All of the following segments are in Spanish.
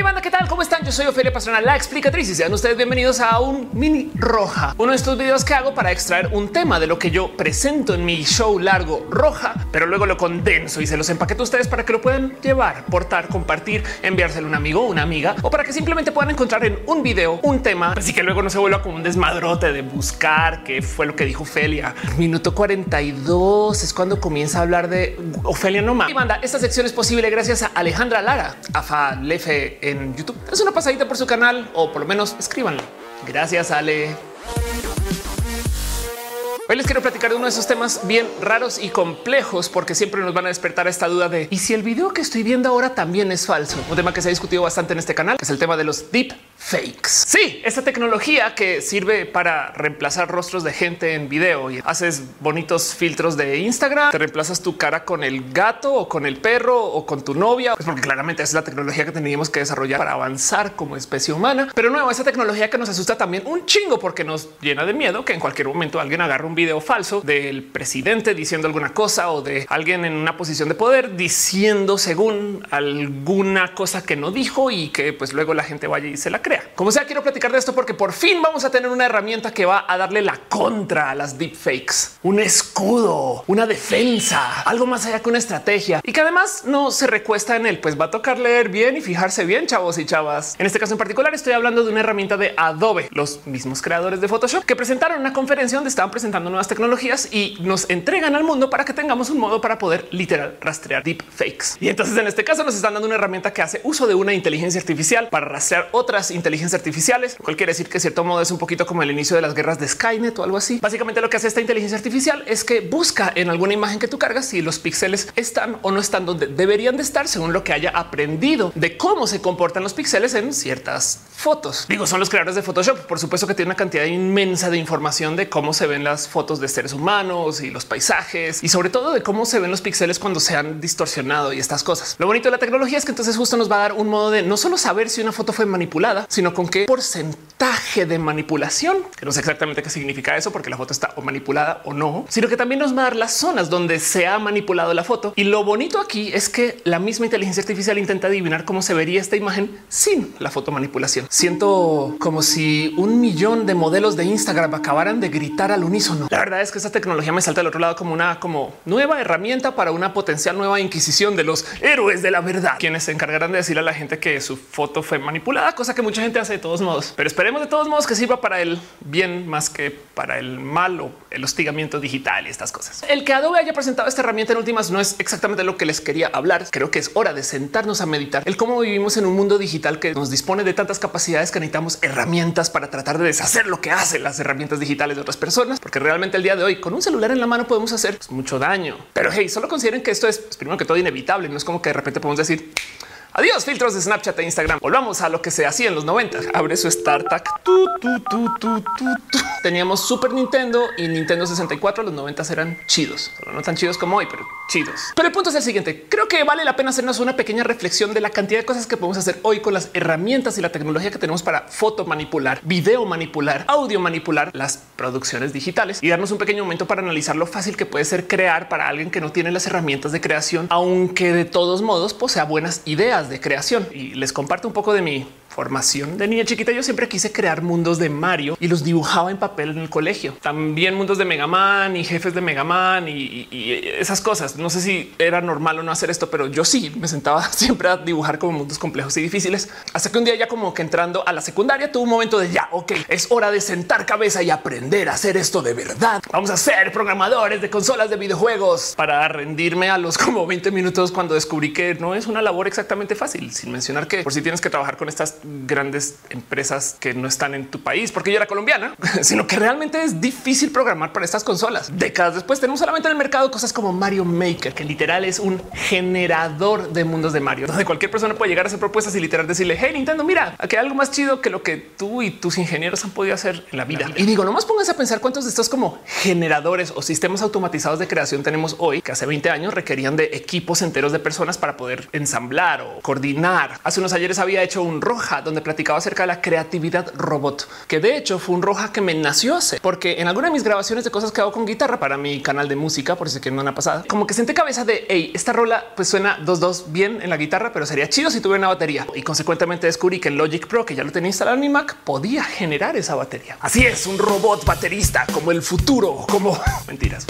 Hey banda, ¿qué tal? ¿Cómo están? Yo soy Ofelia Pastrana, la explicatriz y sean ustedes bienvenidos a un mini roja, uno de estos videos que hago para extraer un tema de lo que yo presento en mi show largo roja, pero luego lo condenso y se los empaqueto a ustedes para que lo puedan llevar, portar, compartir, enviárselo a un amigo, una amiga o para que simplemente puedan encontrar en un video un tema, así que luego no se vuelva como un desmadrote de buscar qué fue lo que dijo Ofelia. Minuto 42 es cuando comienza a hablar de Ofelia no más. Y banda, esta sección es posible gracias a Alejandra Lara, a Falefe en YouTube. Es una pasadita por su canal o por lo menos escríbanlo. Gracias, Ale. Hoy les quiero platicar de uno de esos temas bien raros y complejos porque siempre nos van a despertar esta duda de ¿y si el video que estoy viendo ahora también es falso? Un tema que se ha discutido bastante en este canal, que es el tema de los deep fakes. Sí, esta tecnología que sirve para reemplazar rostros de gente en video y haces bonitos filtros de Instagram, te reemplazas tu cara con el gato o con el perro o con tu novia, pues porque claramente es la tecnología que teníamos que desarrollar para avanzar como especie humana. Pero nuevo, esa tecnología que nos asusta también un chingo porque nos llena de miedo que en cualquier momento alguien agarre un video falso del presidente diciendo alguna cosa o de alguien en una posición de poder diciendo según alguna cosa que no dijo y que pues luego la gente vaya y se la crea. Como sea, quiero platicar de esto porque por fin vamos a tener una herramienta que va a darle la contra a las deepfakes, un escudo, una defensa, algo más allá que una estrategia y que además no se recuesta en él. Pues va a tocar leer bien y fijarse bien, chavos y chavas. En este caso en particular estoy hablando de una herramienta de Adobe, los mismos creadores de Photoshop que presentaron una conferencia donde estaban presentando nuevas tecnologías y nos entregan al mundo para que tengamos un modo para poder literal rastrear deepfakes. Y entonces en este caso nos están dando una herramienta que hace uso de una inteligencia artificial para rastrear otras inteligencias artificiales, lo cual quiere decir que de cierto modo es un poquito como el inicio de las guerras de Skynet o algo así. Básicamente lo que hace esta inteligencia artificial es que busca en alguna imagen que tú cargas si los píxeles están o no están donde deberían de estar según lo que haya aprendido de cómo se comportan los píxeles en ciertas fotos. Digo, son los creadores de Photoshop. Por supuesto que tiene una cantidad inmensa de información de cómo se ven las fotos de seres humanos y los paisajes y sobre todo de cómo se ven los píxeles cuando se han distorsionado y estas cosas. Lo bonito de la tecnología es que entonces justo nos va a dar un modo de no solo saber si una foto fue manipulada, sino con qué porcentaje de manipulación, que no sé exactamente qué significa eso porque la foto está o manipulada o no, sino que también nos va a dar las zonas donde se ha manipulado la foto. Y lo bonito aquí es que la misma inteligencia artificial intenta adivinar cómo se vería esta imagen sin la foto manipulación. Siento como si un millón de modelos de Instagram acabaran de gritar al unísono. La verdad es que esta tecnología me salta al otro lado como una como nueva herramienta para una potencial nueva inquisición de los héroes de la verdad, quienes se encargarán de decirle a la gente que su foto fue manipulada, cosa que mucha gente hace de todos modos. Pero esperemos de todos modos que sirva para el bien más que para el mal o el hostigamiento digital y estas cosas. El que Adobe haya presentado esta herramienta en últimas no es exactamente lo que les quería hablar. Creo que es hora de sentarnos a meditar el cómo vivimos en un mundo digital que nos dispone de tantas capacidades que necesitamos herramientas para tratar de deshacer lo que hacen las herramientas digitales de otras personas, porque realmente el día de hoy con un celular en la mano podemos hacer pues, mucho daño. Pero hey, solo consideren que esto es pues, primero que todo inevitable. No es como que de repente podemos decir Adiós filtros de Snapchat e Instagram. Volvamos a lo que se hacía en los 90. Abre su startup. Teníamos Super Nintendo y Nintendo 64. Los 90 eran chidos, no tan chidos como hoy, pero chidos. Pero el punto es el siguiente. Creo que vale la pena hacernos una pequeña reflexión de la cantidad de cosas que podemos hacer hoy con las herramientas y la tecnología que tenemos para foto manipular, video manipular, audio manipular las producciones digitales y darnos un pequeño momento para analizar lo fácil que puede ser crear para alguien que no tiene las herramientas de creación, aunque de todos modos posea buenas ideas de creación. Y les comparto un poco de mi formación de niña chiquita. Yo siempre quise crear mundos de Mario y los dibujaba en papel en el colegio. También mundos de Mega Man y jefes de Mega Man y, esas cosas. No sé si era normal o no hacer esto, pero yo sí me sentaba siempre a dibujar como mundos complejos y difíciles. Hasta que un día ya como que entrando a la secundaria tuvo un momento de ya, ok, es hora de sentar cabeza y aprender a hacer esto de verdad. Vamos a ser programadores de consolas de videojuegos para rendirme a los como 20 minutos cuando descubrí que no es una labor exactamente fácil, sin mencionar que por si tienes que trabajar con estas grandes empresas que no están en tu país porque yo era colombiana, sino que realmente es difícil programar para estas consolas. Décadas después tenemos solamente en el mercado cosas como Mario Maker, que literal es un generador de mundos de Mario, donde cualquier persona puede llegar a hacer propuestas y literal decirle, hey Nintendo, mira, aquí hay algo más chido que lo que tú y tus ingenieros han podido hacer en la vida. Y digo, nomás pongas a pensar cuántos de estos como generadores o sistemas automatizados de creación tenemos hoy que hace 20 años requerían de equipos enteros de personas para poder ensamblar o coordinar. Hace unos ayeres había hecho un roja donde platicaba acerca de la creatividad robot, que de hecho fue un roja que me nació hace, porque en alguna de mis grabaciones de cosas que hago con guitarra para mi canal de música, por si que no una pasada, como que senté cabeza de hey, esta rola pues suena dos dos bien en la guitarra, pero sería chido si tuviera una batería y consecuentemente descubrí que en Logic Pro, que ya lo tenía instalado en mi Mac, podía generar esa batería. Así es, un robot baterista como el futuro, como mentiras.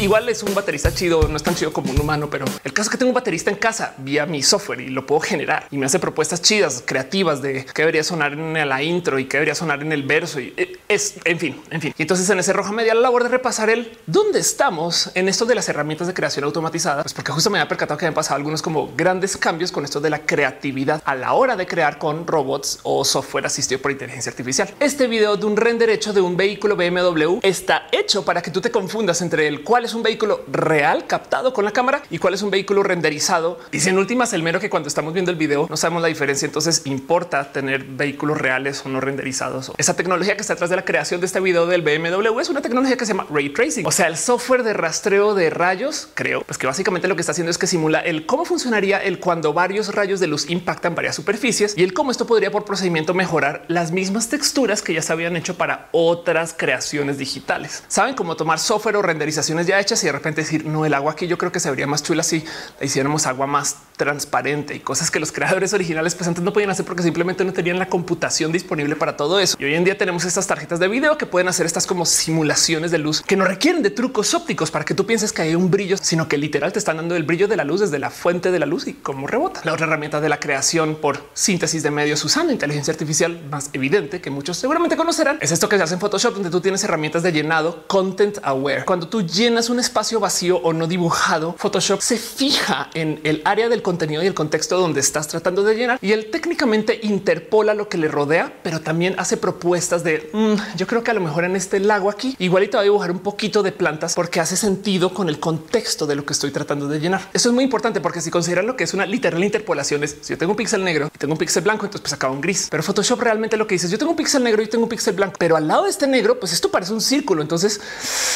igual es un baterista chido, no es tan chido como un humano, pero el caso es que tengo un baterista en casa vía mi software y lo puedo generar y me hace propuestas chidas, creativas de qué debería sonar en la intro y qué debería sonar en el verso. Y eh, es en fin, en fin. Y entonces en ese roja media la labor de repasar el dónde estamos en esto de las herramientas de creación automatizada, pues porque justo me había percatado que han pasado algunos como grandes cambios con esto de la creatividad a la hora de crear con robots o software asistido por inteligencia artificial. Este video de un render hecho de un vehículo BMW está hecho para que tú te confundas entre el cuál es un vehículo real captado con la cámara y cuál es un vehículo renderizado. Y si en últimas el mero que cuando estamos viendo el video no sabemos la diferencia, entonces importa tener vehículos reales o no renderizados. Esa tecnología que está detrás de la creación de este video del BMW es una tecnología que se llama ray tracing, o sea, el software de rastreo de rayos. Creo pues que básicamente lo que está haciendo es que simula el cómo funcionaría el cuando varios rayos de luz impactan varias superficies y el cómo esto podría por procedimiento mejorar las mismas texturas que ya se habían hecho para otras creaciones digitales. Saben cómo tomar software o renderizaciones ya hechas y de repente decir no, el agua aquí yo creo que se vería más chula si hiciéramos agua más transparente y cosas que los creadores originales pues antes no podían hacer porque simplemente no tenían la computación disponible para todo eso. Y hoy en día tenemos estas tarjetas de video que pueden hacer estas como simulaciones de luz que no requieren de trucos ópticos para que tú pienses que hay un brillo, sino que literal te están dando el brillo de la luz desde la fuente de la luz y cómo rebota. La otra herramienta de la creación por síntesis de medios usando inteligencia artificial más evidente que muchos seguramente conocerán es esto que se hace en Photoshop, donde tú tienes herramientas de llenado content aware. Cuando tú llenas un espacio vacío o no dibujado, Photoshop se fija en el área del contenido y el contexto donde estás tratando de llenar y él técnicamente interpola lo que le rodea, pero también hace propuestas de mm, yo creo que a lo mejor en este lago aquí igual y te va a dibujar un poquito de plantas porque hace sentido con el contexto de lo que estoy tratando de llenar. Eso es muy importante porque si consideran lo que es una literal interpolación es si yo tengo un píxel negro y tengo un píxel blanco, entonces pues acaba un gris. Pero Photoshop realmente lo que dice es yo tengo un píxel negro y tengo un píxel blanco, pero al lado de este negro, pues esto parece un círculo. Entonces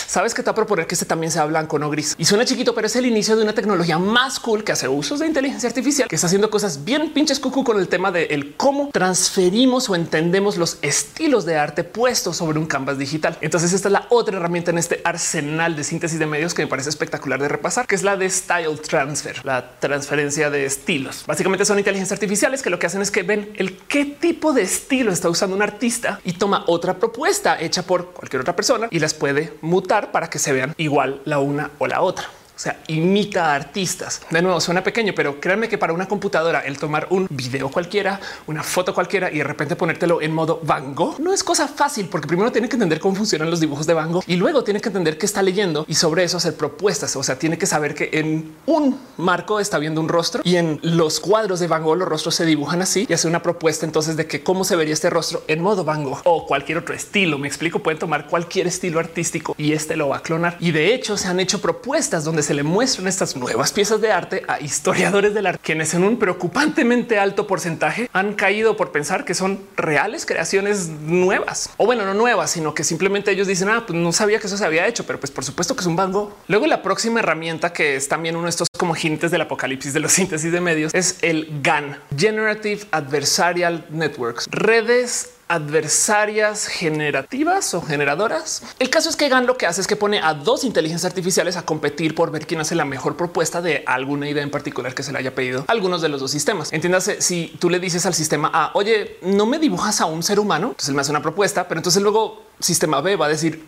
sabes que te va a proponer que este también sea blanco, no gris. Y suena chiquito, pero es el inicio de una tecnología más cool que hace usos de inteligencia artificial, que está haciendo cosas bien pinches cucu con el tema de el cómo transferimos o entendemos los estilos de arte puestos sobre un canvas digital. Entonces esta es la otra herramienta en este arsenal de síntesis de medios que me parece espectacular de repasar, que es la de style transfer, la transferencia de estilos. Básicamente son inteligencias artificiales que lo que hacen es que ven el qué tipo de estilo está usando un artista y toma otra propuesta hecha por cualquier otra persona y las puede mutar para que se vean igual la una o la otra. O sea, imita artistas. De nuevo, suena pequeño, pero créanme que para una computadora el tomar un video cualquiera, una foto cualquiera y de repente ponértelo en modo Van Gogh no es cosa fácil porque primero tiene que entender cómo funcionan los dibujos de Van Gogh y luego tiene que entender qué está leyendo y sobre eso hacer propuestas. O sea, tiene que saber que en un marco está viendo un rostro y en los cuadros de Van Gogh los rostros se dibujan así y hace una propuesta entonces de que cómo se vería este rostro en modo Van Gogh o cualquier otro estilo. Me explico, pueden tomar cualquier estilo artístico y este lo va a clonar. Y de hecho se han hecho propuestas donde se le muestran estas nuevas piezas de arte a historiadores del arte, quienes en un preocupantemente alto porcentaje han caído por pensar que son reales creaciones nuevas o bueno, no nuevas, sino que simplemente ellos dicen, ah, pues no sabía que eso se había hecho, pero pues por supuesto que es un bango. Luego la próxima herramienta que es también uno de estos como jintes del apocalipsis de los síntesis de medios es el GAN, Generative Adversarial Networks, redes adversarias generativas o generadoras. El caso es que GAN lo que hace es que pone a dos inteligencias artificiales a competir por ver quién hace la mejor propuesta de alguna idea en particular que se le haya pedido a algunos de los dos sistemas. Entiéndase, si tú le dices al sistema A, oye, no me dibujas a un ser humano, entonces él me hace una propuesta, pero entonces luego sistema B va a decir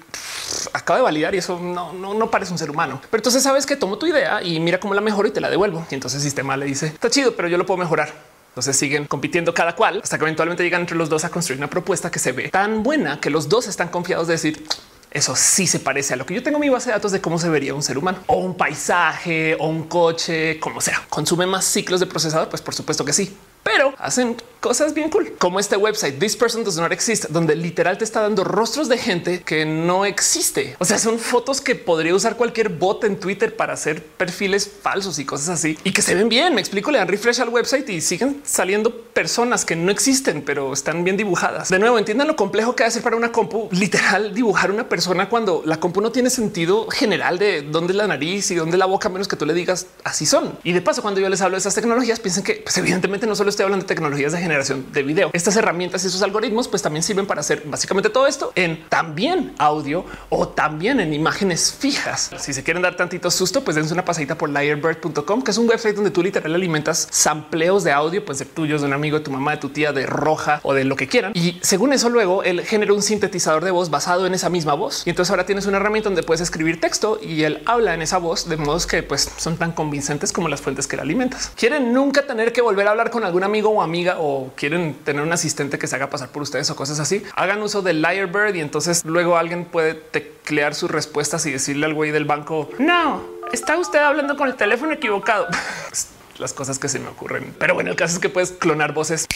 acaba de validar y eso no, no, no parece un ser humano. Pero entonces sabes que tomo tu idea y mira cómo la mejoro y te la devuelvo. Y entonces el sistema le dice está chido, pero yo lo puedo mejorar. Entonces siguen compitiendo cada cual hasta que eventualmente llegan entre los dos a construir una propuesta que se ve tan buena que los dos están confiados de decir eso sí se parece a lo que yo tengo en mi base de datos de cómo se vería un ser humano o un paisaje o un coche, como sea. Consume más ciclos de procesador, pues por supuesto que sí, pero hacen cosas bien cool, como este website This Person Does Not Exist, donde literal te está dando rostros de gente que no existe. O sea, son fotos que podría usar cualquier bot en Twitter para hacer perfiles falsos y cosas así y que se ven bien. Me explico, le dan refresh al website y siguen saliendo personas que no existen, pero están bien dibujadas. De nuevo, entiendan lo complejo que hace para una compu literal dibujar una persona cuando la compu no tiene sentido general de dónde es la nariz y dónde la boca, menos que tú le digas así son. Y de paso, cuando yo les hablo de esas tecnologías, piensen que pues, evidentemente no solo estoy hablando de tecnologías de generación de video. Estas herramientas y esos algoritmos pues también sirven para hacer básicamente todo esto en también audio o también en imágenes fijas. Si se quieren dar tantito susto, pues dense una pasadita por liarbird.com, que es un website donde tú literal alimentas sampleos de audio, pues de tuyos, de un amigo, de tu mamá, de tu tía, de roja o de lo que quieran. Y según eso, luego él genera un sintetizador de voz basado en esa misma voz. Y entonces ahora tienes una herramienta donde puedes escribir texto y él habla en esa voz de modos que pues son tan convincentes como las fuentes que le alimentas. Quieren nunca tener que volver a hablar con algún amigo o amiga o quieren tener un asistente que se haga pasar por ustedes o cosas así. Hagan uso de Liarbird y entonces luego alguien puede teclear sus respuestas y decirle al güey del banco no, está usted hablando con el teléfono equivocado. Las cosas que se me ocurren. Pero bueno, el caso es que puedes clonar voces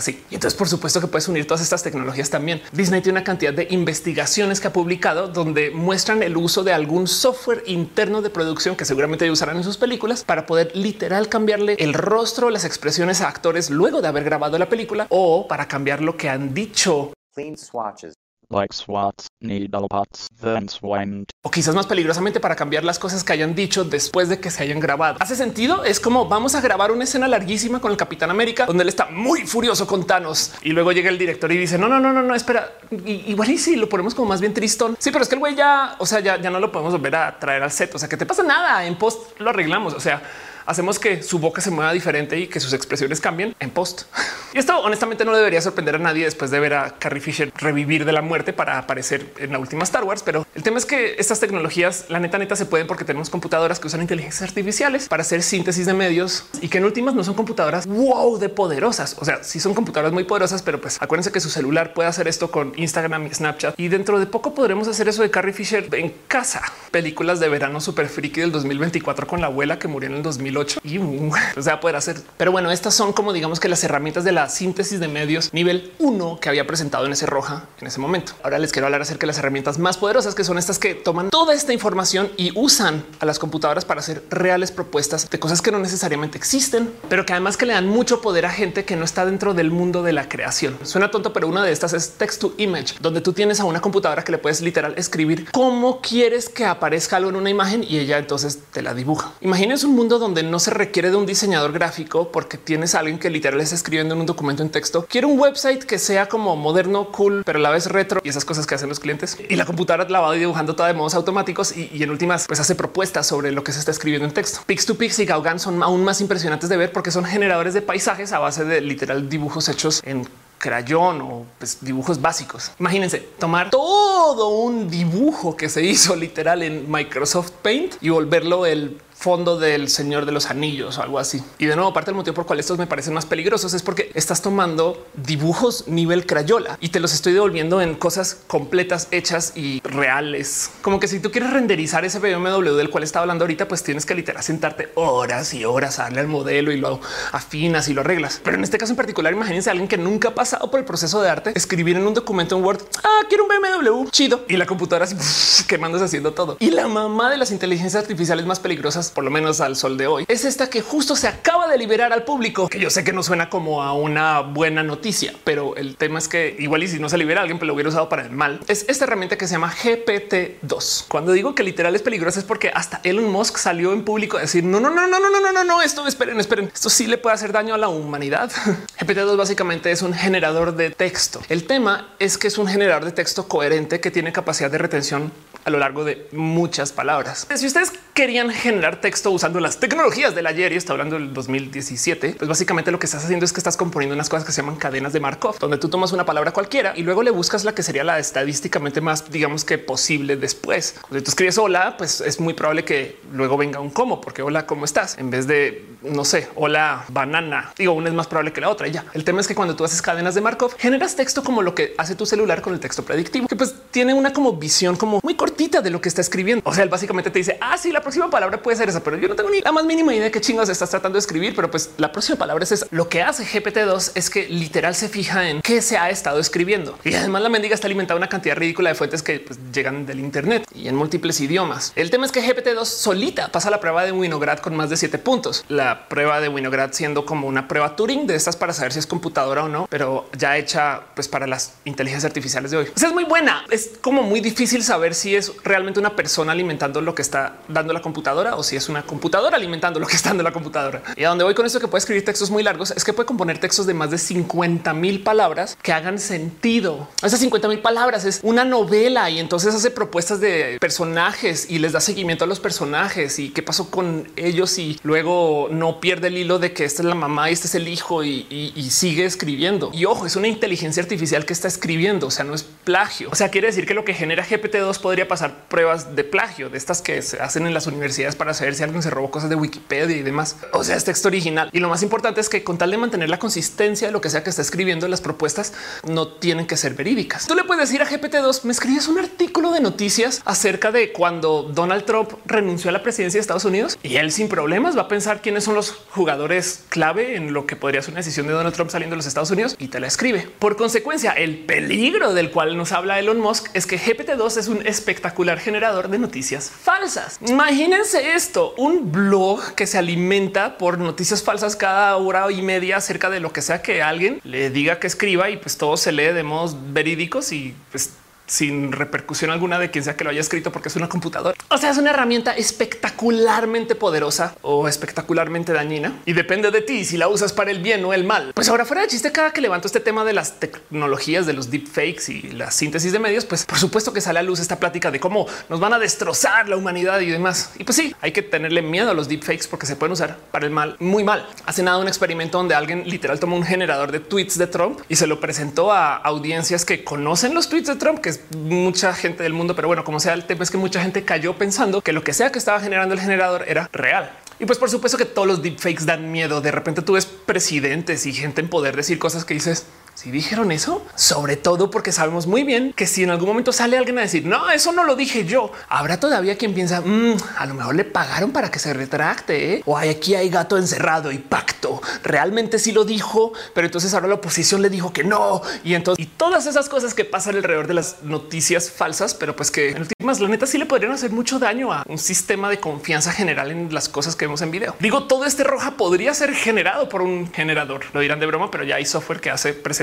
así. Y entonces, por supuesto que puedes unir todas estas tecnologías también. Disney tiene una cantidad de investigaciones que ha publicado donde muestran el uso de algún software interno de producción que seguramente usarán en sus películas para poder literal cambiarle el rostro, las expresiones a actores luego de haber grabado la película o para cambiar lo que han dicho. Clean swatches. Like swats, needle pots, then swend. o quizás más peligrosamente para cambiar las cosas que hayan dicho después de que se hayan grabado. ¿Hace sentido? Es como vamos a grabar una escena larguísima con el Capitán América donde él está muy furioso con Thanos y luego llega el director y dice no, no, no, no, no, espera. Y, igual y si lo ponemos como más bien tristón. Sí, pero es que el güey ya, o sea, ya, ya no lo podemos volver a traer al set. O sea, que te pasa nada en post lo arreglamos. O sea, hacemos que su boca se mueva diferente y que sus expresiones cambien en post. Y esto honestamente no debería sorprender a nadie después de ver a Carrie Fisher revivir de la muerte para aparecer en la última Star Wars. Pero el tema es que estas tecnologías, la neta neta, se pueden porque tenemos computadoras que usan inteligencias artificiales para hacer síntesis de medios y que en últimas no son computadoras wow de poderosas. O sea, sí son computadoras muy poderosas, pero pues acuérdense que su celular puede hacer esto con Instagram y Snapchat. Y dentro de poco podremos hacer eso de Carrie Fisher en casa. Películas de verano super friki del 2024 con la abuela que murió en el 2008 y uh, o sea, poder hacer. Pero bueno, estas son como digamos que las herramientas de la síntesis de medios nivel 1 que había presentado en ese roja en ese momento. Ahora les quiero hablar acerca de las herramientas más poderosas que son estas que toman toda esta información y usan a las computadoras para hacer reales propuestas de cosas que no necesariamente existen, pero que además que le dan mucho poder a gente que no está dentro del mundo de la creación. Suena tonto, pero una de estas es text to image, donde tú tienes a una computadora que le puedes literal escribir cómo quieres que aparezca algo en una imagen y ella entonces te la dibuja. Imagínense un mundo donde no se requiere de un diseñador gráfico porque tienes a alguien que literal está escribiendo en un documento en texto. Quiero un website que sea como moderno, cool, pero a la vez retro y esas cosas que hacen los clientes. Y la computadora la va dibujando toda de modos automáticos y, y en últimas pues hace propuestas sobre lo que se está escribiendo en texto. Pix to Pix y Gauguin son aún más impresionantes de ver porque son generadores de paisajes a base de literal dibujos hechos en crayón o pues, dibujos básicos. Imagínense tomar todo un dibujo que se hizo literal en Microsoft Paint y volverlo el fondo del Señor de los Anillos o algo así. Y de nuevo, parte del motivo por cual estos me parecen más peligrosos es porque estás tomando dibujos nivel crayola y te los estoy devolviendo en cosas completas, hechas y reales. Como que si tú quieres renderizar ese BMW del cual estaba hablando ahorita, pues tienes que literal sentarte horas y horas a darle al modelo y lo afinas y lo arreglas. Pero en este caso en particular, imagínense a alguien que nunca ha pasado por el proceso de arte, escribir en un documento en Word, ah, quiero un BMW chido y la computadora así quemándose haciendo todo. Y la mamá de las inteligencias artificiales más peligrosas por lo menos al sol de hoy, es esta que justo se acaba de liberar al público, que yo sé que no suena como a una buena noticia, pero el tema es que igual y si no se libera alguien, pero lo hubiera usado para el mal, es esta herramienta que se llama GPT-2. Cuando digo que literal es peligrosa es porque hasta Elon Musk salió en público a decir no, no, no, no, no, no, no, no, no, esto esperen, esperen, esto sí le puede hacer daño a la humanidad. GPT-2 básicamente es un generador de texto. El tema es que es un generador de texto coherente que tiene capacidad de retención a lo largo de muchas palabras. Si ustedes querían generar texto usando las tecnologías del ayer y está hablando del 2017, pues básicamente lo que estás haciendo es que estás componiendo unas cosas que se llaman cadenas de Markov, donde tú tomas una palabra cualquiera y luego le buscas la que sería la estadísticamente más, digamos que posible después. Cuando tú escribes hola, pues es muy probable que luego venga un cómo, porque hola, ¿cómo estás? En vez de, no sé, hola, banana. Digo, una es más probable que la otra. Y ya. El tema es que cuando tú haces cadenas de Markov, generas texto como lo que hace tu celular con el texto predictivo, que pues tiene una como visión como muy corta de lo que está escribiendo. O sea, él básicamente te dice, ah, sí, la próxima palabra puede ser esa, pero yo no tengo ni la más mínima idea de qué chingos estás tratando de escribir, pero pues la próxima palabra es esa. Lo que hace GPT-2 es que literal se fija en qué se ha estado escribiendo. Y además la mendiga está alimentada una cantidad ridícula de fuentes que pues, llegan del Internet y en múltiples idiomas. El tema es que GPT-2 solita pasa la prueba de Winograd con más de siete puntos. La prueba de Winograd siendo como una prueba Turing de estas para saber si es computadora o no, pero ya hecha pues para las inteligencias artificiales de hoy. O es muy buena. Es como muy difícil saber si es realmente una persona alimentando lo que está dando la computadora o si es una computadora alimentando lo que está dando la computadora. Y a donde voy con esto que puede escribir textos muy largos es que puede componer textos de más de 50 mil palabras que hagan sentido. Esas 50 mil palabras es una novela y entonces hace propuestas de personajes y les da seguimiento a los personajes y qué pasó con ellos y luego no pierde el hilo de que esta es la mamá y este es el hijo y, y sigue escribiendo. Y ojo, es una inteligencia artificial que está escribiendo, o sea, no es plagio. O sea, quiere decir que lo que genera GPT-2 podría pasar pruebas de plagio de estas que se hacen en las universidades para saber si alguien se robó cosas de Wikipedia y demás. O sea, es texto original. Y lo más importante es que con tal de mantener la consistencia de lo que sea que está escribiendo, las propuestas no tienen que ser verídicas. Tú le puedes decir a GPT-2, me escribes un artículo de noticias acerca de cuando Donald Trump renunció a la presidencia de Estados Unidos y él sin problemas va a pensar quiénes son los jugadores clave en lo que podría ser una decisión de Donald Trump saliendo de los Estados Unidos y te la escribe. Por consecuencia, el peligro del cual nos habla Elon Musk es que GPT-2 es un espectacular generador de noticias falsas. Imagínense esto, un blog que se alimenta por noticias falsas cada hora y media acerca de lo que sea que alguien le diga que escriba y pues todo se lee de modos verídicos y pues sin repercusión alguna de quien sea que lo haya escrito porque es una computadora. O sea, es una herramienta espectacularmente poderosa o espectacularmente dañina y depende de ti si la usas para el bien o el mal. Pues ahora fuera de chiste, cada que levanto este tema de las tecnologías de los deepfakes y la síntesis de medios, pues por supuesto que sale a luz esta plática de cómo nos van a destrozar la humanidad y demás. Y pues sí, hay que tenerle miedo a los deepfakes porque se pueden usar para el mal muy mal. Hace nada un experimento donde alguien literal tomó un generador de tweets de Trump y se lo presentó a audiencias que conocen los tweets de Trump, que es mucha gente del mundo, pero bueno, como sea, el tema es que mucha gente cayó pensando que lo que sea que estaba generando el generador era real. Y pues por supuesto que todos los deepfakes dan miedo. De repente tú ves presidentes y gente en poder decir cosas que dices, si dijeron eso, sobre todo porque sabemos muy bien que si en algún momento sale alguien a decir no, eso no lo dije yo, habrá todavía quien piensa mmm, a lo mejor le pagaron para que se retracte ¿eh? o hay aquí hay gato encerrado y pacto. Realmente sí lo dijo, pero entonces ahora la oposición le dijo que no. Y entonces y todas esas cosas que pasan alrededor de las noticias falsas, pero pues que en últimas la neta sí le podrían hacer mucho daño a un sistema de confianza general en las cosas que vemos en video. Digo, todo este roja podría ser generado por un generador. Lo dirán de broma, pero ya hay software que hace presentaciones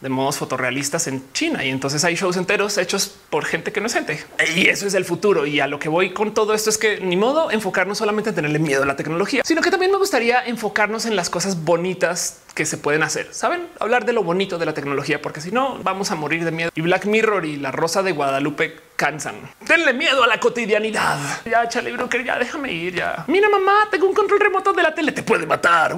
de modos fotorrealistas en China y entonces hay shows enteros hechos por gente que no es gente y eso es el futuro. Y a lo que voy con todo esto es que ni modo enfocarnos solamente en tenerle miedo a la tecnología, sino que también me gustaría enfocarnos en las cosas bonitas que se pueden hacer. Saben hablar de lo bonito de la tecnología, porque si no vamos a morir de miedo. Y Black Mirror y la Rosa de Guadalupe cansan. Denle miedo a la cotidianidad. Ya, chale, que ya déjame ir. Ya mira, mamá, tengo un control remoto de la tele, te puede matar.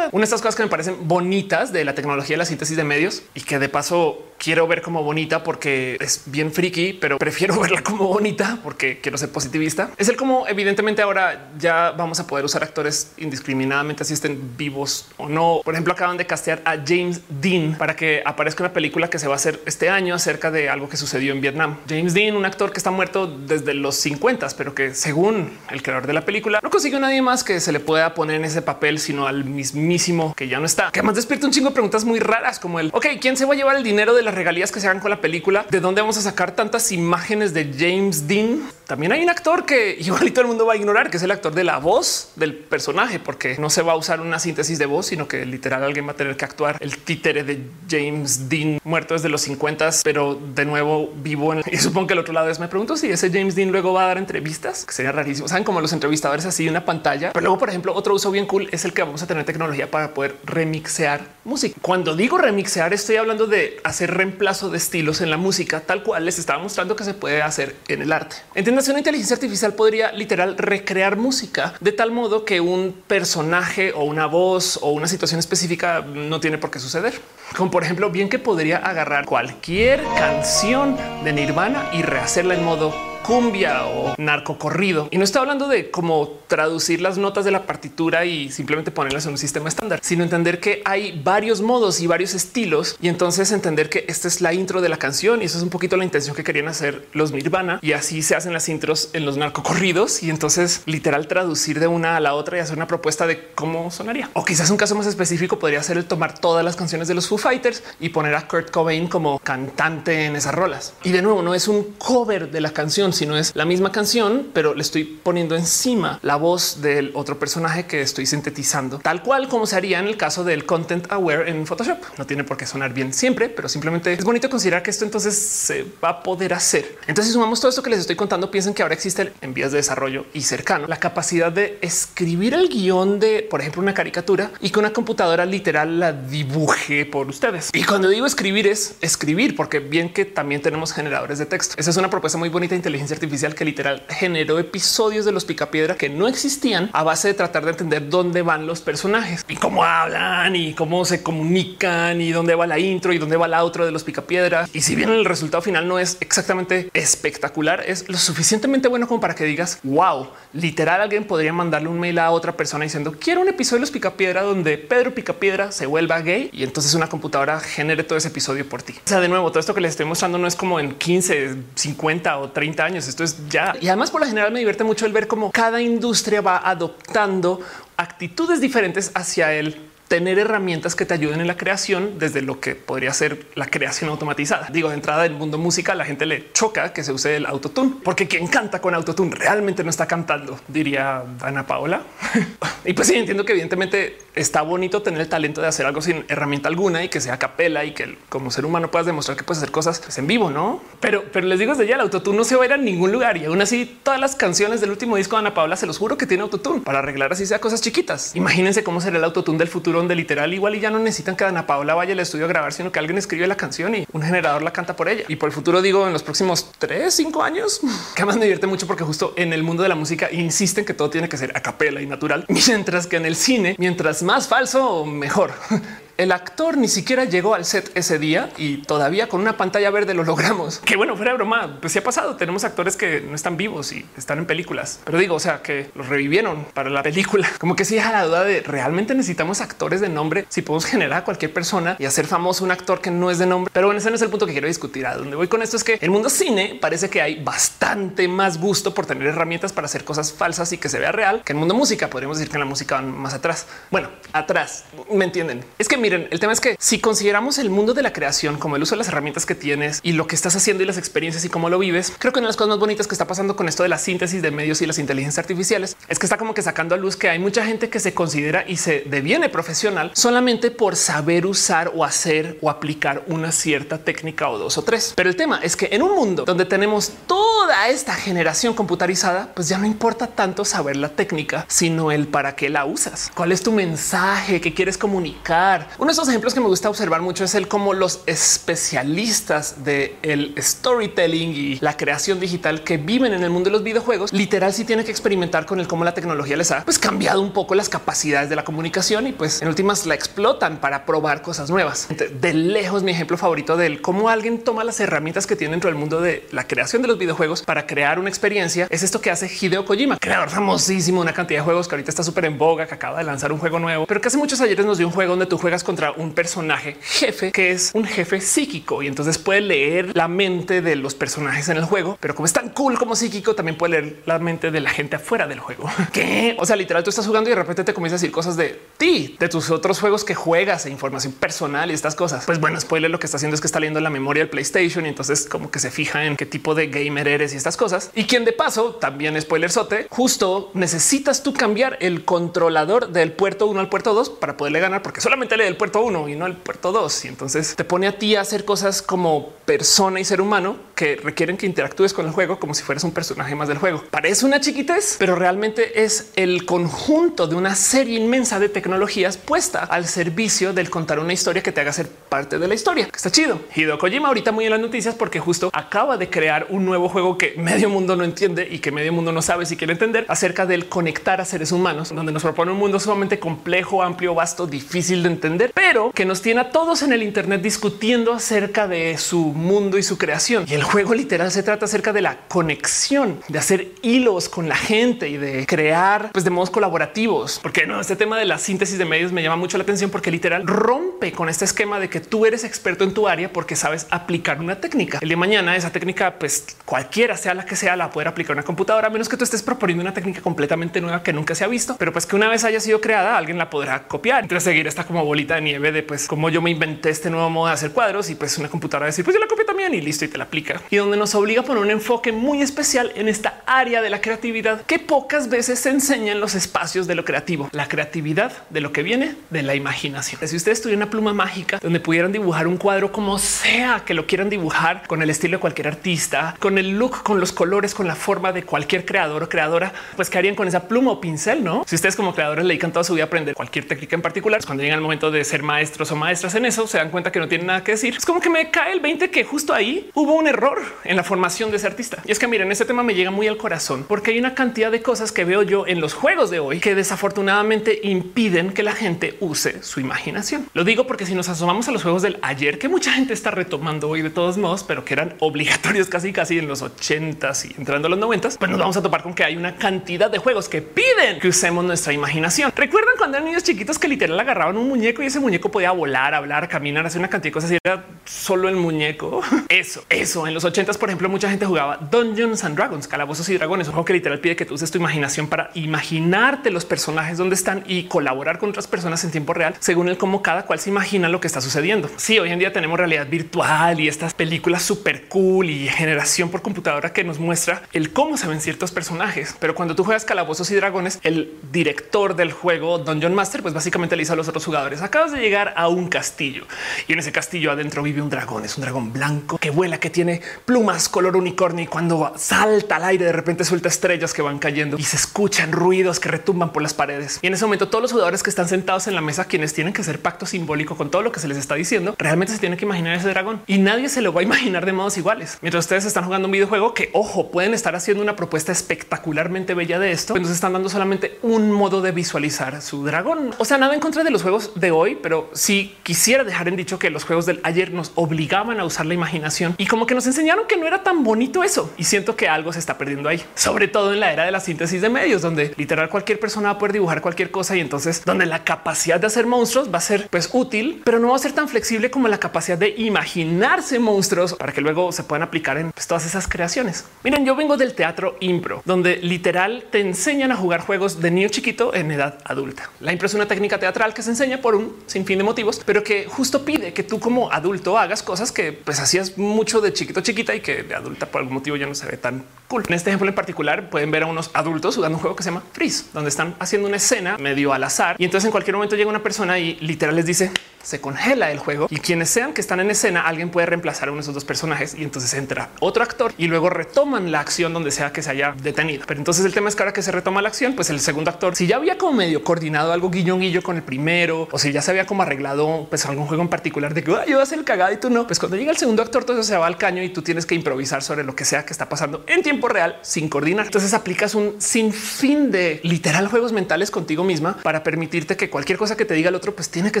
Una de estas cosas que me parecen bonitas de la tecnología de la síntesis de medios y que de paso quiero ver como bonita porque es bien friki, pero prefiero verla como bonita porque quiero ser positivista. Es el como evidentemente ahora ya vamos a poder usar actores indiscriminadamente si estén vivos o no. Por ejemplo, acaban de castear a James Dean para que aparezca una película que se va a hacer este año acerca de algo que sucedió en Vietnam. James Dean, un actor que está muerto desde los 50, pero que según el creador de la película no consiguió nadie más que se le pueda poner en ese papel, sino al mismísimo que ya no está. Que además despierta un chingo de preguntas muy raras como el ok, ¿quién se va a llevar el dinero de la regalías que se hagan con la película, de dónde vamos a sacar tantas imágenes de James Dean. También hay un actor que igual todo el mundo va a ignorar, que es el actor de la voz del personaje, porque no se va a usar una síntesis de voz, sino que literal alguien va a tener que actuar el títere de James Dean muerto desde los 50, pero de nuevo vivo. En... Y supongo que el otro lado es me pregunto si ese James Dean luego va a dar entrevistas, que sería rarísimo. Saben como los entrevistadores así una pantalla, pero luego, por ejemplo, otro uso bien cool es el que vamos a tener tecnología para poder remixear música. Cuando digo remixear, estoy hablando de hacer reemplazo de estilos en la música, tal cual les estaba mostrando que se puede hacer en el arte. Entiendes, una inteligencia artificial podría literal recrear música de tal modo que un personaje o una voz o una situación específica no tiene por qué suceder. Como por ejemplo, bien que podría agarrar cualquier canción de Nirvana y rehacerla en modo cumbia o narco corrido. Y no estoy hablando de cómo traducir las notas de la partitura y simplemente ponerlas en un sistema estándar, sino entender que hay varios modos y varios estilos y entonces entender que esta es la intro de la canción y eso es un poquito la intención que querían hacer los Nirvana y así se hacen las intros en los narcocorridos y entonces literal traducir de una a la otra y hacer una propuesta de cómo sonaría. O quizás un caso más específico podría ser el tomar todas las canciones de los Foo Fighters y poner a Kurt Cobain como cantante en esas rolas. Y de nuevo, no es un cover de la canción, sino es la misma canción, pero le estoy poniendo encima la voz del otro personaje que estoy sintetizando, tal cual como se haría en el caso del content aware en Photoshop. No tiene por qué sonar bien siempre, pero simplemente es bonito considerar que esto entonces se va a poder hacer. Entonces, si sumamos todo esto que les estoy contando, piensen que ahora existe en vías de desarrollo y cercano la capacidad de escribir el guion de, por ejemplo, una caricatura y que una computadora literal la dibuje por ustedes. Y cuando digo escribir es escribir, porque bien que también tenemos generadores de texto. Esa es una propuesta muy bonita de inteligencia artificial que literal generó episodios de los picapiedra que no existían a base de tratar de entender dónde van los personajes y cómo hablan y cómo se comunican y dónde va la intro y dónde va la outro de los picapiedra. Y si bien el resultado final no es exactamente espectacular, es lo suficientemente bueno como para que digas wow, literal alguien podría mandarle un mail a otra persona diciendo quiero un episodio de los picapiedra donde Pedro Picapiedra se vuelva gay y entonces una computadora genere todo ese episodio por ti. O sea, de nuevo, todo esto que les estoy mostrando no es como en 15, 50 o 30 años. Esto es ya. Y además, por lo general, me divierte mucho el ver cómo cada industria va adoptando actitudes diferentes hacia el tener herramientas que te ayuden en la creación desde lo que podría ser la creación automatizada. Digo, de entrada del mundo musical, la gente le choca que se use el autotune, porque quien canta con autotune realmente no está cantando, diría Ana Paola. y pues sí, entiendo que evidentemente está bonito tener el talento de hacer algo sin herramienta alguna y que sea capela y que como ser humano puedas demostrar que puedes hacer cosas pues, en vivo, no? Pero, pero les digo desde ya, el autotune no se va a ir a ningún lugar y aún así todas las canciones del último disco de Ana Paola se los juro que tiene autotune para arreglar así sea cosas chiquitas. Imagínense cómo será el autotune del futuro donde literal igual y ya no necesitan que Ana Paola vaya al estudio a grabar, sino que alguien escribe la canción y un generador la canta por ella. Y por el futuro digo en los próximos tres, cinco años, que además me divierte mucho porque justo en el mundo de la música insisten que todo tiene que ser a capela y natural, mientras que en el cine, mientras más falso, mejor. El actor ni siquiera llegó al set ese día y todavía con una pantalla verde lo logramos. Que bueno, fuera broma, pues sí ha pasado. Tenemos actores que no están vivos y están en películas, pero digo, o sea, que los revivieron para la película. Como que sí deja la duda de realmente necesitamos actores de nombre. Si podemos generar a cualquier persona y hacer famoso un actor que no es de nombre, pero bueno, ese no es el punto que quiero discutir. A donde voy con esto es que el mundo cine parece que hay bastante más gusto por tener herramientas para hacer cosas falsas y que se vea real que el mundo música. Podríamos decir que en la música van más atrás. Bueno, atrás, me entienden. Es que miren, el tema es que si consideramos el mundo de la creación como el uso de las herramientas que tienes y lo que estás haciendo y las experiencias y cómo lo vives, creo que una de las cosas más bonitas que está pasando con esto de la síntesis de medios y las inteligencias artificiales es que está como que sacando a luz que hay mucha gente que se considera y se deviene profesional solamente por saber usar o hacer o aplicar una cierta técnica o dos o tres. Pero el tema es que en un mundo donde tenemos toda esta generación computarizada, pues ya no importa tanto saber la técnica, sino el para qué la usas, cuál es tu mensaje que quieres comunicar. Uno de esos ejemplos que me gusta observar mucho es el cómo los especialistas de el storytelling y la creación digital que viven en el mundo de los videojuegos, literal si sí tienen que experimentar con el cómo la tecnología les ha pues, cambiado un poco las capacidades de la comunicación y pues en últimas la explotan para probar cosas nuevas. De lejos mi ejemplo favorito del cómo alguien toma las herramientas que tiene dentro del mundo de la creación de los videojuegos para crear una experiencia es esto que hace Hideo Kojima, creador famosísimo, una cantidad de juegos que ahorita está súper en boga, que acaba de lanzar un juego nuevo, pero que hace muchos ayeres nos dio un juego donde tú juegas contra un personaje jefe que es un jefe psíquico y entonces puede leer la mente de los personajes en el juego, pero como es tan cool como psíquico, también puede leer la mente de la gente afuera del juego. ¿Qué? O sea, literal, tú estás jugando y de repente te comienza a decir cosas de ti, de tus otros juegos que juegas e información personal y estas cosas. Pues bueno, spoiler lo que está haciendo es que está leyendo la memoria del PlayStation y entonces como que se fija en qué tipo de gamer eres y estas cosas. Y quien de paso también spoiler sote, justo necesitas tú cambiar el controlador del puerto 1 al puerto 2 para poderle ganar, porque solamente lee el puerto 1 y no el puerto 2. Y entonces te pone a ti a hacer cosas como persona y ser humano que requieren que interactúes con el juego como si fueras un personaje más del juego. Parece una chiquitez, pero realmente es el conjunto de una serie inmensa de tecnologías puesta al servicio del contar una historia que te haga ser parte de la historia. Está chido. Hideo Kojima ahorita muy en las noticias porque justo acaba de crear un nuevo juego que medio mundo no entiende y que medio mundo no sabe si quiere entender acerca del conectar a seres humanos, donde nos propone un mundo sumamente complejo, amplio, vasto, difícil de entender pero que nos tiene a todos en el Internet discutiendo acerca de su mundo y su creación. Y el juego literal se trata acerca de la conexión, de hacer hilos con la gente y de crear pues de modos colaborativos. Porque no, este tema de la síntesis de medios me llama mucho la atención porque literal rompe con este esquema de que tú eres experto en tu área porque sabes aplicar una técnica. El de mañana esa técnica, pues cualquiera sea la que sea, la puede aplicar una computadora, a menos que tú estés proponiendo una técnica completamente nueva que nunca se ha visto, pero pues que una vez haya sido creada, alguien la podrá copiar. Entonces seguir esta como bolita de nieve de pues como yo me inventé este nuevo modo de hacer cuadros y pues una computadora decir pues yo la copio también y listo y te la aplica. Y donde nos obliga a poner un enfoque muy especial en esta área de la creatividad que pocas veces se enseña en los espacios de lo creativo, la creatividad de lo que viene de la imaginación. Si ustedes tuvieran una pluma mágica donde pudieran dibujar un cuadro como sea que lo quieran dibujar con el estilo de cualquier artista, con el look, con los colores, con la forma de cualquier creador o creadora, pues que harían con esa pluma o pincel, no? Si ustedes como creadores le dedican toda su vida a aprender cualquier técnica en particular, cuando llega el momento de ser maestros o maestras en eso, se dan cuenta que no tienen nada que decir. Es como que me cae el 20 que justo ahí hubo un error en la formación de ese artista. Y es que miren, este tema me llega muy al corazón porque hay una cantidad de cosas que veo yo en los juegos de hoy que desafortunadamente impiden que la gente use su imaginación. Lo digo porque si nos asomamos a los juegos del ayer, que mucha gente está retomando hoy de todos modos, pero que eran obligatorios casi casi en los 80s y entrando a los 90s, pues nos vamos a topar con que hay una cantidad de juegos que piden que usemos nuestra imaginación. Recuerdan cuando eran niños chiquitos que literal agarraban un muñeco y ese muñeco podía volar, hablar, caminar, hacer una cantidad de cosas y era solo el muñeco. Eso, eso. En los 80s, por ejemplo, mucha gente jugaba Dungeons and Dragons, calabozos y dragones, un juego que literal pide que tú uses tu imaginación para imaginarte los personajes donde están y colaborar con otras personas en tiempo real, según el cómo cada cual se imagina lo que está sucediendo. Sí, hoy en día tenemos realidad virtual y estas películas súper cool y generación por computadora que nos muestra el cómo se ven ciertos personajes. Pero cuando tú juegas calabozos y dragones, el director del juego Dungeon Master, pues básicamente le dice a los otros jugadores: acabas de llegar a un castillo y en ese castillo adentro vive un dragón. Es un dragón blanco que vuela, que tiene plumas color unicornio y cuando salta al aire de repente suelta estrellas que van cayendo y se escuchan ruidos que retumban por las paredes. Y en ese momento todos los jugadores que están sentados en la mesa, quienes tienen que hacer pacto simbólico con todo lo que se les está diciendo, realmente se tienen que imaginar ese dragón y nadie se lo va a imaginar de modos iguales. Mientras ustedes están jugando un videojuego que, ojo, pueden estar haciendo una propuesta espectacularmente bella de esto, entonces están dando solamente un modo de visualizar su dragón. O sea, nada en contra de los juegos de hoy, pero si quisiera dejar en dicho que los juegos del ayer nos obligaban a usar la imaginación y como que nos enseñaron que no era tan bonito eso. Y siento que algo se está perdiendo ahí, sobre todo en la era de la síntesis de medios, donde literal cualquier persona va a poder dibujar cualquier cosa y entonces donde la capacidad de hacer monstruos va a ser pues útil, pero no va a ser tan flexible como la capacidad de imaginarse monstruos para que luego se puedan aplicar en pues, todas esas creaciones. Miren, yo vengo del teatro impro, donde literal te enseñan a jugar juegos de niño chiquito en edad adulta. La impro es una técnica teatral que se enseña por un sinfín de motivos, pero que justo pide que tú como adulto hagas cosas que pues hacías mucho de chiquito chiquita y que de adulta por algún motivo ya no se ve tan cool. En este ejemplo en particular pueden ver a unos adultos jugando un juego que se llama Freeze, donde están haciendo una escena medio al azar y entonces en cualquier momento llega una persona y literal les dice se congela el juego y quienes sean que están en escena, alguien puede reemplazar a uno de esos dos personajes y entonces entra otro actor y luego retoman la acción donde sea que se haya detenido. Pero entonces el tema es que ahora que se retoma la acción, pues el segundo actor, si ya había como medio coordinado algo guiñón guillo con el primero o si ya se había como arreglado pues algún juego en particular de que yo voy a el cagado y tú no, pues cuando llega el segundo actor, todo eso se va al caño y tú tienes que improvisar sobre lo que sea que está pasando en tiempo real sin coordinar. Entonces aplicas un sinfín de literal juegos mentales contigo misma para permitirte que cualquier cosa que te diga el otro, pues tiene que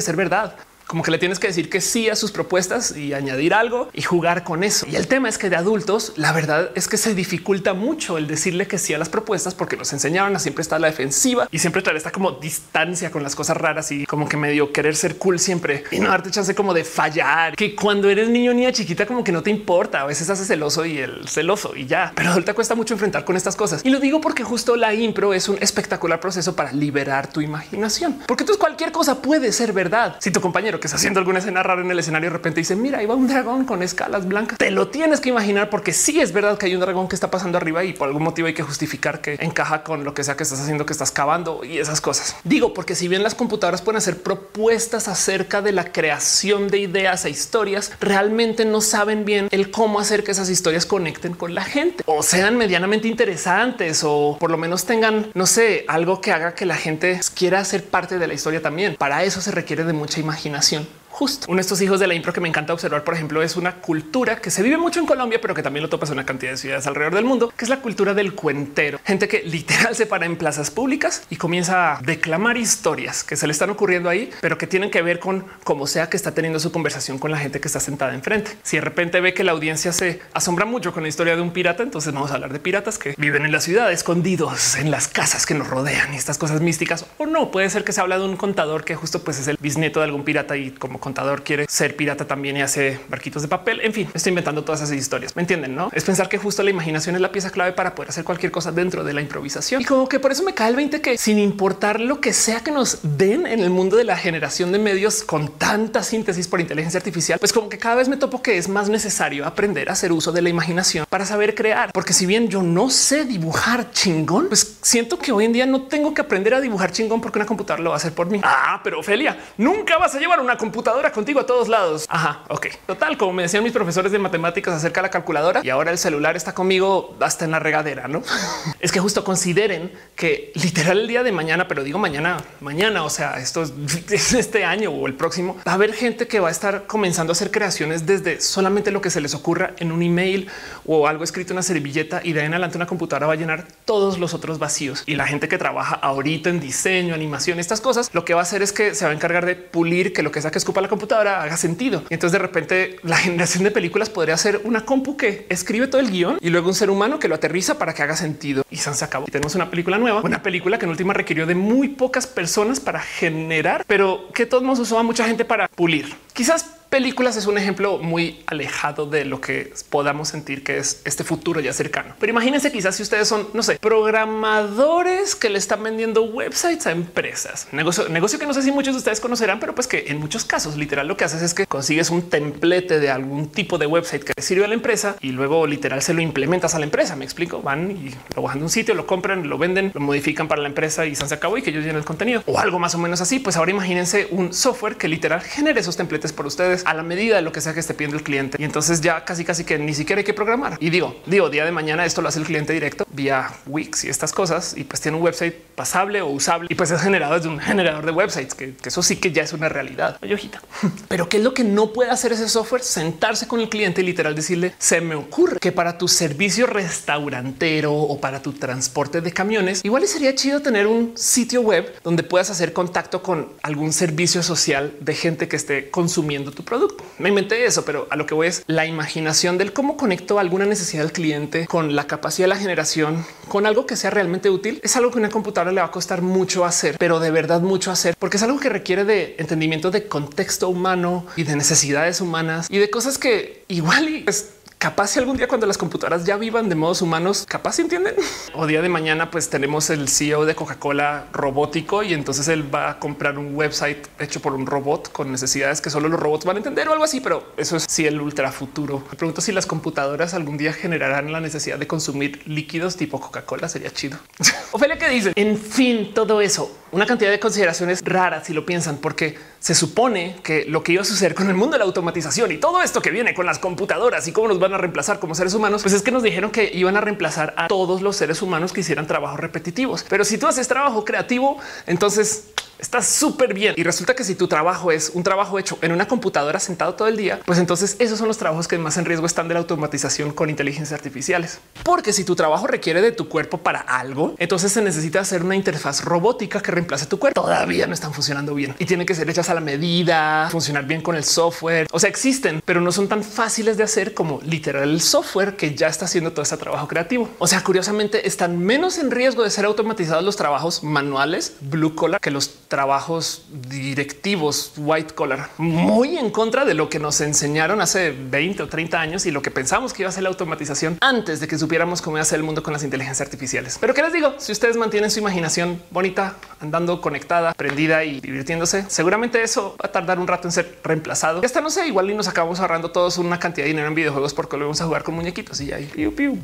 ser verdad como que le tienes que decir que sí a sus propuestas y añadir algo y jugar con eso. Y el tema es que de adultos, la verdad es que se dificulta mucho el decirle que sí a las propuestas porque nos enseñaron a siempre estar a la defensiva y siempre traer esta como distancia con las cosas raras y como que medio querer ser cool siempre y no darte chance como de fallar, que cuando eres niño, niña chiquita, como que no te importa. A veces haces celoso y el celoso y ya, pero adulta cuesta mucho enfrentar con estas cosas. Y lo digo porque justo la impro es un espectacular proceso para liberar tu imaginación, porque tú cualquier cosa puede ser verdad. Si tu compañero que está haciendo alguna escena rara en el escenario de repente dice mira, ahí va un dragón con escalas blancas. Te lo tienes que imaginar porque sí es verdad que hay un dragón que está pasando arriba y por algún motivo hay que justificar que encaja con lo que sea que estás haciendo, que estás cavando y esas cosas. Digo, porque si bien las computadoras pueden hacer propuestas acerca de la creación de ideas e historias, realmente no saben bien el cómo hacer que esas historias conecten con la gente o sean medianamente interesantes o por lo menos tengan, no sé, algo que haga que la gente quiera ser parte de la historia también. Para eso se requiere de mucha imaginación acción justo. Uno de estos hijos de la impro que me encanta observar, por ejemplo, es una cultura que se vive mucho en Colombia, pero que también lo topas en una cantidad de ciudades alrededor del mundo, que es la cultura del cuentero. Gente que literal se para en plazas públicas y comienza a declamar historias que se le están ocurriendo ahí, pero que tienen que ver con cómo sea que está teniendo su conversación con la gente que está sentada enfrente. Si de repente ve que la audiencia se asombra mucho con la historia de un pirata, entonces vamos a hablar de piratas que viven en la ciudad, escondidos en las casas que nos rodean y estas cosas místicas. O no, puede ser que se habla de un contador que justo pues es el bisnieto de algún pirata y como quiere ser pirata también y hace barquitos de papel. En fin, estoy inventando todas esas historias. ¿Me entienden? No es pensar que justo la imaginación es la pieza clave para poder hacer cualquier cosa dentro de la improvisación. Y como que por eso me cae el 20 que sin importar lo que sea que nos den en el mundo de la generación de medios con tanta síntesis por inteligencia artificial, pues como que cada vez me topo que es más necesario aprender a hacer uso de la imaginación para saber crear. Porque si bien yo no sé dibujar chingón, pues siento que hoy en día no tengo que aprender a dibujar chingón porque una computadora lo va a hacer por mí. Ah, pero Ophelia, nunca vas a llevar una computadora contigo a todos lados. Ajá, ok. Total, como me decían mis profesores de matemáticas acerca de la calculadora y ahora el celular está conmigo hasta en la regadera, ¿no? es que justo consideren que literal el día de mañana, pero digo mañana, mañana, o sea, esto es este año o el próximo, va a haber gente que va a estar comenzando a hacer creaciones desde solamente lo que se les ocurra en un email o algo escrito en una servilleta y de ahí en adelante una computadora va a llenar todos los otros vacíos. Y la gente que trabaja ahorita en diseño, animación, estas cosas, lo que va a hacer es que se va a encargar de pulir que lo que sea que escupa la computadora haga sentido. Entonces de repente la generación de películas podría ser una compu que escribe todo el guion y luego un ser humano que lo aterriza para que haga sentido. Y se acabó. Y tenemos una película nueva, una película que en última requirió de muy pocas personas para generar, pero que todos modos usó a mucha gente para pulir. Quizás películas es un ejemplo muy alejado de lo que podamos sentir que es este futuro ya cercano. Pero imagínense quizás si ustedes son, no sé, programadores que le están vendiendo websites a empresas, negocio, negocio que no sé si muchos de ustedes conocerán, pero pues que en muchos casos literal lo que haces es que consigues un templete de algún tipo de website que sirve a la empresa y luego literal se lo implementas a la empresa. Me explico, van y lo bajan de un sitio, lo compran, lo venden, lo modifican para la empresa y se acabó y que ellos llenen el contenido o algo más o menos así. Pues ahora imagínense un software que literal genere esos templetes por ustedes a la medida de lo que sea que esté pidiendo el cliente. Y entonces ya casi casi que ni siquiera hay que programar. Y digo, digo, día de mañana esto lo hace el cliente directo vía Wix y estas cosas y pues tiene un website pasable o usable y pues es generado desde un generador de websites, que, eso sí que ya es una realidad. Oye, ojita. Pero qué es lo que no puede hacer ese software? Sentarse con el cliente y literal decirle, se me ocurre que para tu servicio restaurantero o para tu transporte de camiones, igual sería chido tener un sitio web donde puedas hacer contacto con algún servicio social de gente que esté consumiendo tu producto. Me inventé eso, pero a lo que voy es la imaginación del cómo conecto alguna necesidad del cliente con la capacidad de la generación, con algo que sea realmente útil. Es algo que una computadora le va a costar mucho hacer, pero de verdad mucho hacer, porque es algo que requiere de entendimiento de contexto humano y de necesidades humanas y de cosas que igual y pues capaz si algún día cuando las computadoras ya vivan de modos humanos, capaz si entienden. O día de mañana, pues tenemos el CEO de Coca-Cola robótico y entonces él va a comprar un website hecho por un robot con necesidades que solo los robots van a entender o algo así. Pero eso es si el ultra futuro. Me pregunto si las computadoras algún día generarán la necesidad de consumir líquidos tipo Coca-Cola. Sería chido. Ofelia, ¿qué dice? En fin, todo eso, una cantidad de consideraciones raras si lo piensan, porque se supone que lo que iba a suceder con el mundo de la automatización y todo esto que viene con las computadoras y cómo nos van a reemplazar como seres humanos, pues es que nos dijeron que iban a reemplazar a todos los seres humanos que hicieran trabajos repetitivos. Pero si tú haces trabajo creativo, entonces está súper bien. Y resulta que si tu trabajo es un trabajo hecho en una computadora sentado todo el día, pues entonces esos son los trabajos que más en riesgo están de la automatización con inteligencias artificiales. Porque si tu trabajo requiere de tu cuerpo para algo, entonces se necesita hacer una interfaz robótica que reemplace tu cuerpo. Todavía no están funcionando bien y tienen que ser hechas a la medida, funcionar bien con el software. O sea, existen, pero no son tan fáciles de hacer como literal el software que ya está haciendo todo este trabajo creativo. O sea, curiosamente están menos en riesgo de ser automatizados los trabajos manuales blue collar que los trabajos directivos white collar, muy en contra de lo que nos enseñaron hace 20 o 30 años y lo que pensamos que iba a ser la automatización antes de que supiéramos cómo iba a ser el mundo con las inteligencias artificiales. Pero qué les digo, si ustedes mantienen su imaginación bonita, andando conectada, prendida y divirtiéndose, seguramente eso va a tardar un rato en ser reemplazado. Hasta no sé, igual y nos acabamos ahorrando todos una cantidad de dinero en videojuegos porque lo vamos a jugar con muñequitos y ahí piu, piu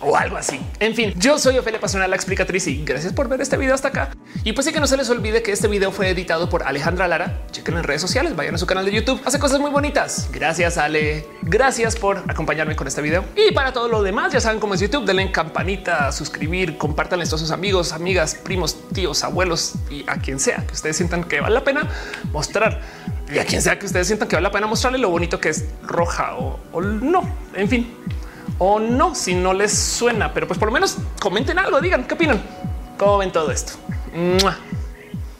o algo así. En fin, yo soy Ofelia Pasional, la explicatriz y gracias por ver este video hasta acá. Y pues sí que no se les olvide que este video fue editado por Alejandra Lara. Chequen en redes sociales, vayan a su canal de YouTube, hace cosas muy bonitas. Gracias Ale, gracias por acompañarme con este video. Y para todo lo demás, ya saben cómo es YouTube, denle en campanita, suscribir, compartan esto a sus amigos, amigas, primos, tíos, abuelos y a quien sea que ustedes sientan que vale la pena mostrar y a quien sea que ustedes sientan que vale la pena mostrarle lo bonito que es roja o no. En fin, o no, si no les suena, pero pues por lo menos comenten algo, digan qué opinan, cómo ven todo esto.